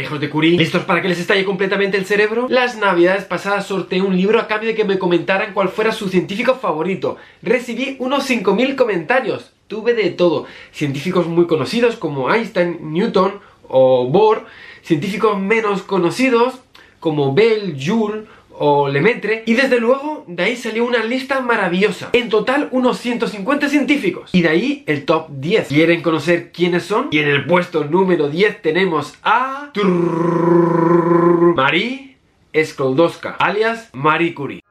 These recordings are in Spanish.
Hijos de Curie, ¿listos para que les estalle completamente el cerebro? Las navidades pasadas sorteé un libro a cambio de que me comentaran cuál fuera su científico favorito. Recibí unos 5.000 comentarios. Tuve de todo. Científicos muy conocidos como Einstein, Newton o Bohr. Científicos menos conocidos como Bell, Joule o Lemaitre y desde luego de ahí salió una lista maravillosa. En total unos 150 científicos y de ahí el top 10. ¿Quieren conocer quiénes son? Y en el puesto número 10 tenemos a... Marie Sklodowska, alias Marie Curie.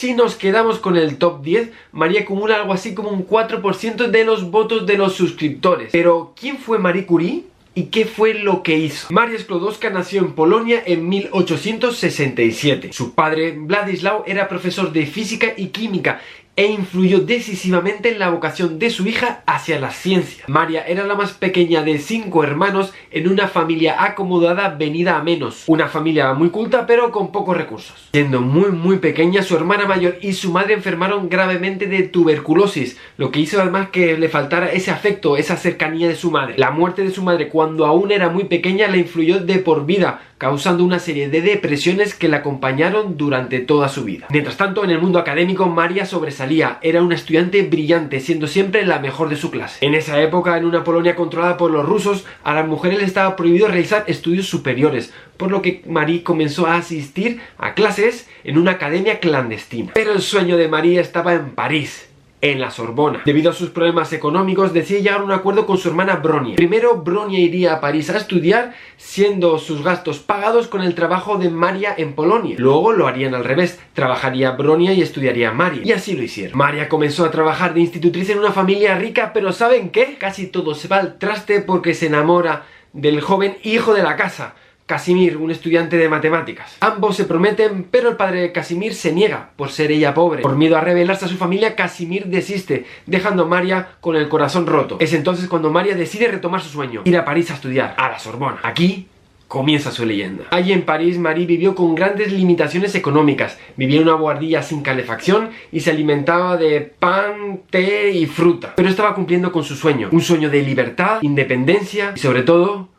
Si nos quedamos con el top 10, María acumula algo así como un 4% de los votos de los suscriptores. Pero, ¿quién fue Marie Curie? ¿Y qué fue lo que hizo? María Sklodowska nació en Polonia en 1867. Su padre, Władysław, era profesor de física y química e influyó decisivamente en la vocación de su hija hacia la ciencia. María era la más pequeña de cinco hermanos en una familia acomodada venida a menos. Una familia muy culta pero con pocos recursos. Siendo muy muy pequeña, su hermana mayor y su madre enfermaron gravemente de tuberculosis, lo que hizo además que le faltara ese afecto, esa cercanía de su madre. La muerte de su madre cuando aún era muy pequeña la influyó de por vida, causando una serie de depresiones que la acompañaron durante toda su vida. Mientras tanto, en el mundo académico, María sobresalía, era una estudiante brillante, siendo siempre la mejor de su clase. En esa época, en una Polonia controlada por los rusos, a las mujeres les estaba prohibido realizar estudios superiores, por lo que Marie comenzó a asistir a clases en una academia clandestina. Pero el sueño de María estaba en París, en la Sorbona. Debido a sus problemas económicos, decide llegar a un acuerdo con su hermana Bronia. Primero, Bronia iría a París a estudiar, siendo sus gastos pagados con el trabajo de María en Polonia. Luego lo harían al revés, trabajaría Bronia y estudiaría María. Y así lo hicieron. María comenzó a trabajar de institutriz en una familia rica, pero ¿saben qué? Casi todo se va al traste porque se enamora del joven hijo de la casa. Casimir, un estudiante de matemáticas. Ambos se prometen, pero el padre de Casimir se niega, por ser ella pobre. Por miedo a revelarse a su familia, Casimir desiste, dejando a María con el corazón roto. Es entonces cuando María decide retomar su sueño, ir a París a estudiar, a la Sorbona. Aquí comienza su leyenda. Allí en París, Marie vivió con grandes limitaciones económicas. Vivía en una guardilla sin calefacción y se alimentaba de pan, té y fruta. Pero estaba cumpliendo con su sueño. Un sueño de libertad, independencia y sobre todo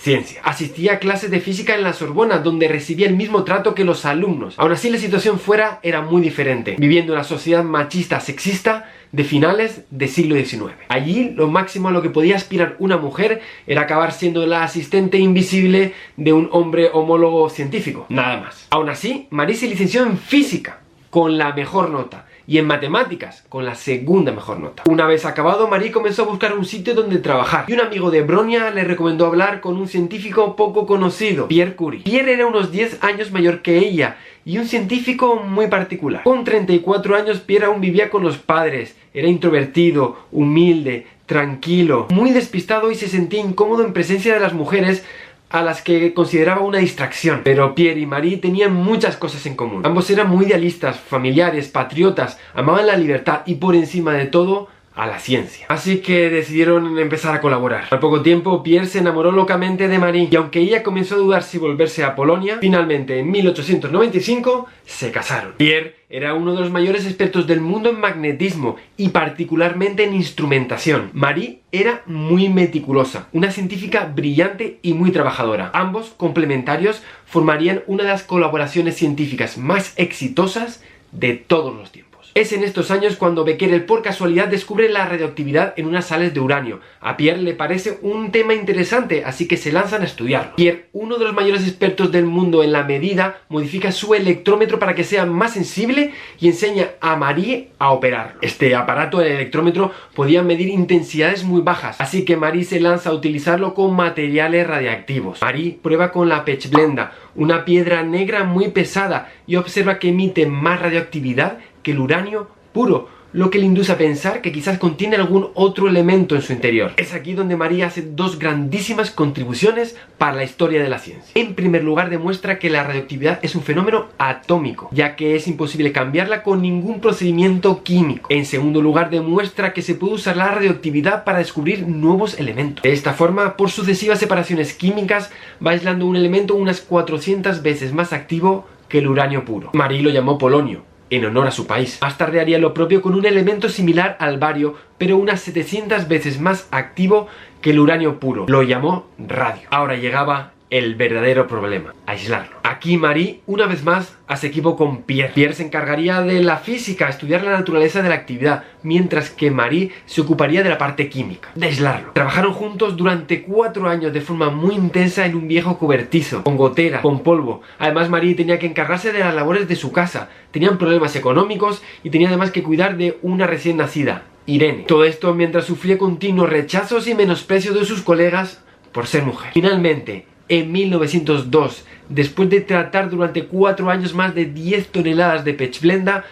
ciencia. Asistía a clases de física en la Sorbona, donde recibía el mismo trato que los alumnos. Aún así, la situación fuera era muy diferente, viviendo en una sociedad machista, sexista, de finales del siglo XIX. Allí, lo máximo a lo que podía aspirar una mujer era acabar siendo la asistente invisible de un hombre homólogo científico. Nada más. Aún así, Marie se licenció en física, con la mejor nota y en matemáticas, con la segunda mejor nota. Una vez acabado, Marie comenzó a buscar un sitio donde trabajar, y un amigo de Bronia le recomendó hablar con un científico poco conocido, Pierre Curie. Pierre era unos 10 años mayor que ella, y un científico muy particular. Con 34 años, Pierre aún vivía con los padres, era introvertido, humilde, tranquilo, muy despistado y se sentía incómodo en presencia de las mujeres a las que consideraba una distracción. Pero Pierre y Marie tenían muchas cosas en común. Ambos eran muy idealistas, familiares, patriotas, amaban la libertad y por encima de todo a la ciencia. Así que decidieron empezar a colaborar. Al poco tiempo, Pierre se enamoró locamente de Marie y aunque ella comenzó a dudar si volverse a Polonia, finalmente en 1895 se casaron. Pierre era uno de los mayores expertos del mundo en magnetismo y particularmente en instrumentación. Marie era muy meticulosa, una científica brillante y muy trabajadora. Ambos, complementarios, formarían una de las colaboraciones científicas más exitosas de todos los tiempos. Es en estos años cuando Becquerel por casualidad descubre la radioactividad en unas sales de uranio. A Pierre le parece un tema interesante, así que se lanzan a estudiarlo. Pierre, uno de los mayores expertos del mundo en la medida, modifica su electrómetro para que sea más sensible y enseña a Marie a operarlo. Este aparato, el electrómetro, podía medir intensidades muy bajas, así que Marie se lanza a utilizarlo con materiales radiactivos. Marie prueba con la pechblenda, una piedra negra muy pesada, y observa que emite más radioactividad que el uranio puro, lo que le induce a pensar que quizás contiene algún otro elemento en su interior. Es aquí donde María hace dos grandísimas contribuciones para la historia de la ciencia. En primer lugar, demuestra que la radioactividad es un fenómeno atómico, ya que es imposible cambiarla con ningún procedimiento químico. En segundo lugar, demuestra que se puede usar la radioactividad para descubrir nuevos elementos. De esta forma, por sucesivas separaciones químicas, va aislando un elemento unas 400 veces más activo que el uranio puro. Marie lo llamó polonio, en honor a su país. Más tarde haría lo propio con un elemento similar al bario, pero unas 700 veces más activo que el uranio puro. Lo llamó radio. Ahora llegaba el verdadero problema, aislarlo. Aquí Marie, una vez más, hace equipo con Pierre. Pierre se encargaría de la física, estudiar la naturaleza de la actividad, mientras que Marie se ocuparía de la parte química, de aislarlo. Trabajaron juntos durante cuatro años de forma muy intensa en un viejo cobertizo, con gotera, con polvo. Además, Marie tenía que encargarse de las labores de su casa, tenían problemas económicos y tenía además que cuidar de una recién nacida, Irene. Todo esto mientras sufría continuos rechazos y menosprecios de sus colegas por ser mujer. Finalmente, en 1902, después de tratar durante cuatro años más de 10 toneladas de pechblenda,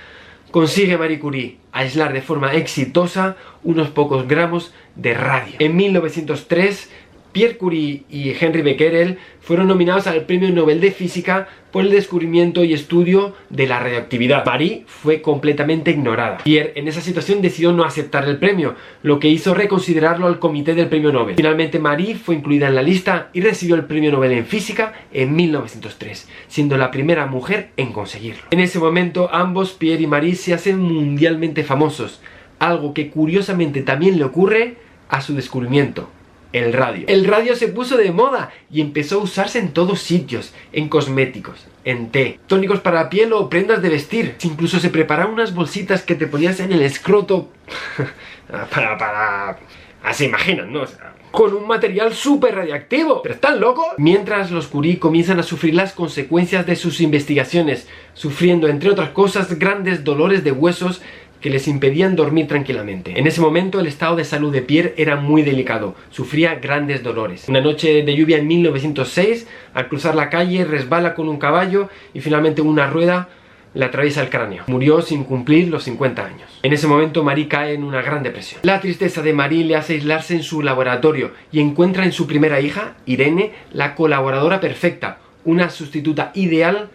consigue Marie Curie aislar de forma exitosa unos pocos gramos de radio. En 1903 Pierre Curie y Henry Becquerel fueron nominados al Premio Nobel de Física por el descubrimiento y estudio de la radioactividad. Marie fue completamente ignorada. Pierre en esa situación decidió no aceptar el premio, lo que hizo reconsiderarlo al comité del Premio Nobel. Finalmente Marie fue incluida en la lista y recibió el Premio Nobel en Física en 1903, siendo la primera mujer en conseguirlo. En ese momento ambos, Pierre y Marie, se hacen mundialmente famosos, algo que curiosamente también le ocurre a su descubrimiento el radio. El radio se puso de moda y empezó a usarse en todos sitios, en cosméticos, en té, tónicos para piel o prendas de vestir. Incluso se preparaban unas bolsitas que te ponías en el escroto para, para... Así imaginan, ¿no? con un material súper radiactivo. ¿Pero están locos? Mientras los Curie comienzan a sufrir las consecuencias de sus investigaciones, sufriendo, entre otras cosas, grandes dolores de huesos que les impedían dormir tranquilamente. En ese momento el estado de salud de Pierre era muy delicado, sufría grandes dolores. Una noche de lluvia en 1906, al cruzar la calle, resbala con un caballo y finalmente una rueda le atraviesa el cráneo. Murió sin cumplir los 50 años. En ese momento Marie cae en una gran depresión. La tristeza de Marie le hace aislarse en su laboratorio y encuentra en su primera hija, Irene, la colaboradora perfecta, una sustituta ideal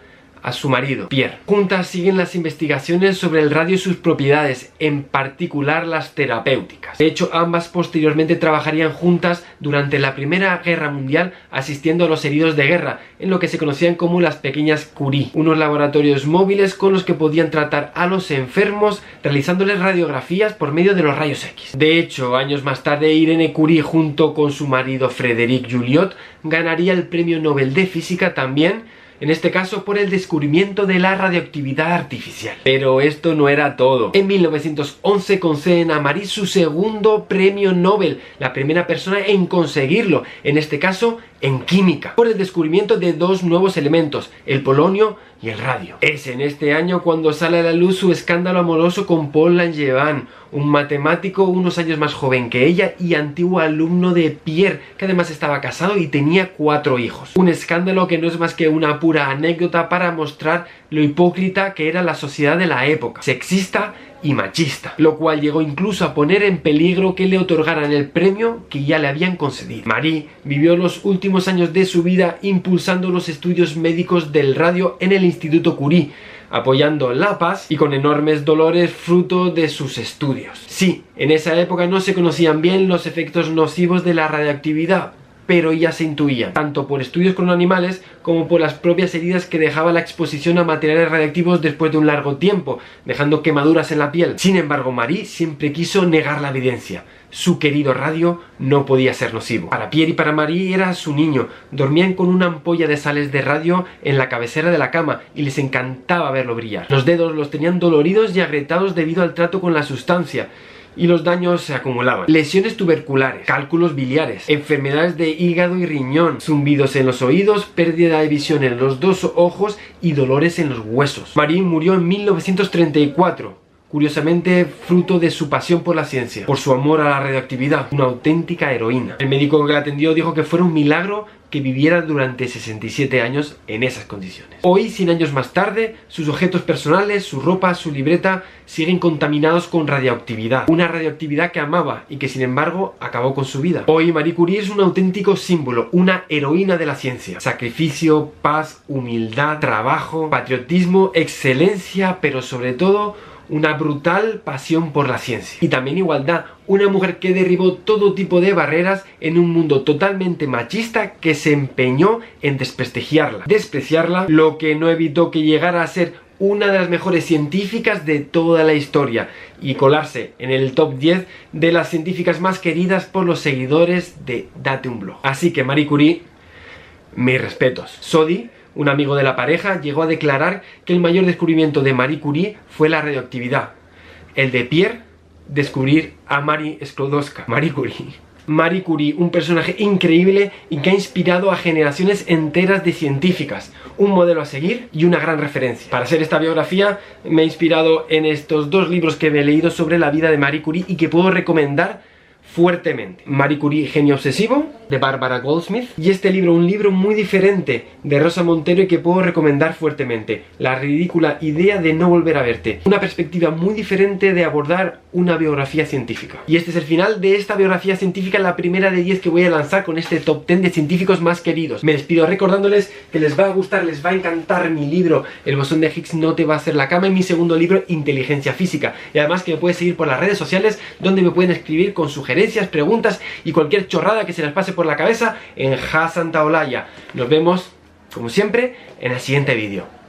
a su marido, Pierre. Juntas siguen las investigaciones sobre el radio y sus propiedades, en particular las terapéuticas. De hecho, ambas posteriormente trabajarían juntas durante la Primera Guerra Mundial asistiendo a los heridos de guerra, en lo que se conocían como las pequeñas Curie, unos laboratorios móviles con los que podían tratar a los enfermos realizándoles radiografías por medio de los rayos X. De hecho, años más tarde, Irene Curie junto con su marido Frédéric Juliot ganaría el Premio Nobel de Física también en este caso por el descubrimiento de la radioactividad artificial. Pero esto no era todo. En 1911 conceden a Marie su segundo premio Nobel, la primera persona en conseguirlo, en este caso en química, por el descubrimiento de dos nuevos elementos, el polonio y el radio. Es en este año cuando sale a la luz su escándalo amoroso con Paul Langevin, un matemático unos años más joven que ella y antiguo alumno de Pierre, que además estaba casado y tenía cuatro hijos. Un escándalo que no es más que una pura anécdota para mostrar lo hipócrita que era la sociedad de la época, sexista y machista, lo cual llegó incluso a poner en peligro que le otorgaran el premio que ya le habían concedido. Marie vivió los últimos años de su vida impulsando los estudios médicos del radio en el Instituto Curie, apoyando la paz y con enormes dolores fruto de sus estudios. Sí, en esa época no se conocían bien los efectos nocivos de la radioactividad, pero ya se intuían, tanto por estudios con animales como por las propias heridas que dejaba la exposición a materiales radiactivos después de un largo tiempo, dejando quemaduras en la piel. Sin embargo, Marie siempre quiso negar la evidencia. Su querido radio no podía ser nocivo. Para Pierre y para Marie era su niño. Dormían con una ampolla de sales de radio en la cabecera de la cama y les encantaba verlo brillar. Los dedos los tenían doloridos y agrietados debido al trato con la sustancia y los daños se acumulaban. Lesiones tuberculares, cálculos biliares, enfermedades de hígado y riñón, zumbidos en los oídos, pérdida de visión en los dos ojos y dolores en los huesos. Marie murió en 1934 curiosamente fruto de su pasión por la ciencia, por su amor a la radioactividad, una auténtica heroína. El médico que la atendió dijo que fuera un milagro que viviera durante 67 años en esas condiciones. Hoy, 100 años más tarde, sus objetos personales, su ropa, su libreta siguen contaminados con radioactividad. Una radioactividad que amaba y que sin embargo acabó con su vida. Hoy Marie Curie es un auténtico símbolo, una heroína de la ciencia. Sacrificio, paz, humildad, trabajo, patriotismo, excelencia, pero sobre todo una brutal pasión por la ciencia. Y también igualdad, una mujer que derribó todo tipo de barreras en un mundo totalmente machista que se empeñó en desprestigiarla, despreciarla, lo que no evitó que llegara a ser una de las mejores científicas de toda la historia y colarse en el top 10 de las científicas más queridas por los seguidores de Date un blog. Así que Marie Curie, mis respetos. Sodi un amigo de la pareja, llegó a declarar que el mayor descubrimiento de Marie Curie fue la radioactividad. El de Pierre, descubrir a Marie Sklodowska. Marie Curie. Marie Curie, un personaje increíble y que ha inspirado a generaciones enteras de científicas, un modelo a seguir y una gran referencia. Para hacer esta biografía me he inspirado en estos dos libros que he leído sobre la vida de Marie Curie y que puedo recomendar fuertemente. Marie Curie, Genio Obsesivo, de Barbara Goldsmith. Y este libro, un libro muy diferente de Rosa Montero y que puedo recomendar fuertemente. La ridícula idea de no volver a verte. Una perspectiva muy diferente de abordar una biografía científica. Y este es el final de esta biografía científica, la primera de 10 que voy a lanzar con este top 10 de científicos más queridos. Me despido recordándoles que les va a gustar, les va a encantar mi libro El bosón de Higgs no te va a hacer la cama y mi segundo libro Inteligencia Física. Y además que me puedes seguir por las redes sociales donde me pueden escribir con preguntas y cualquier chorrada que se les pase por la cabeza en Ja Santa Olaya. Nos vemos, como siempre, en el siguiente vídeo.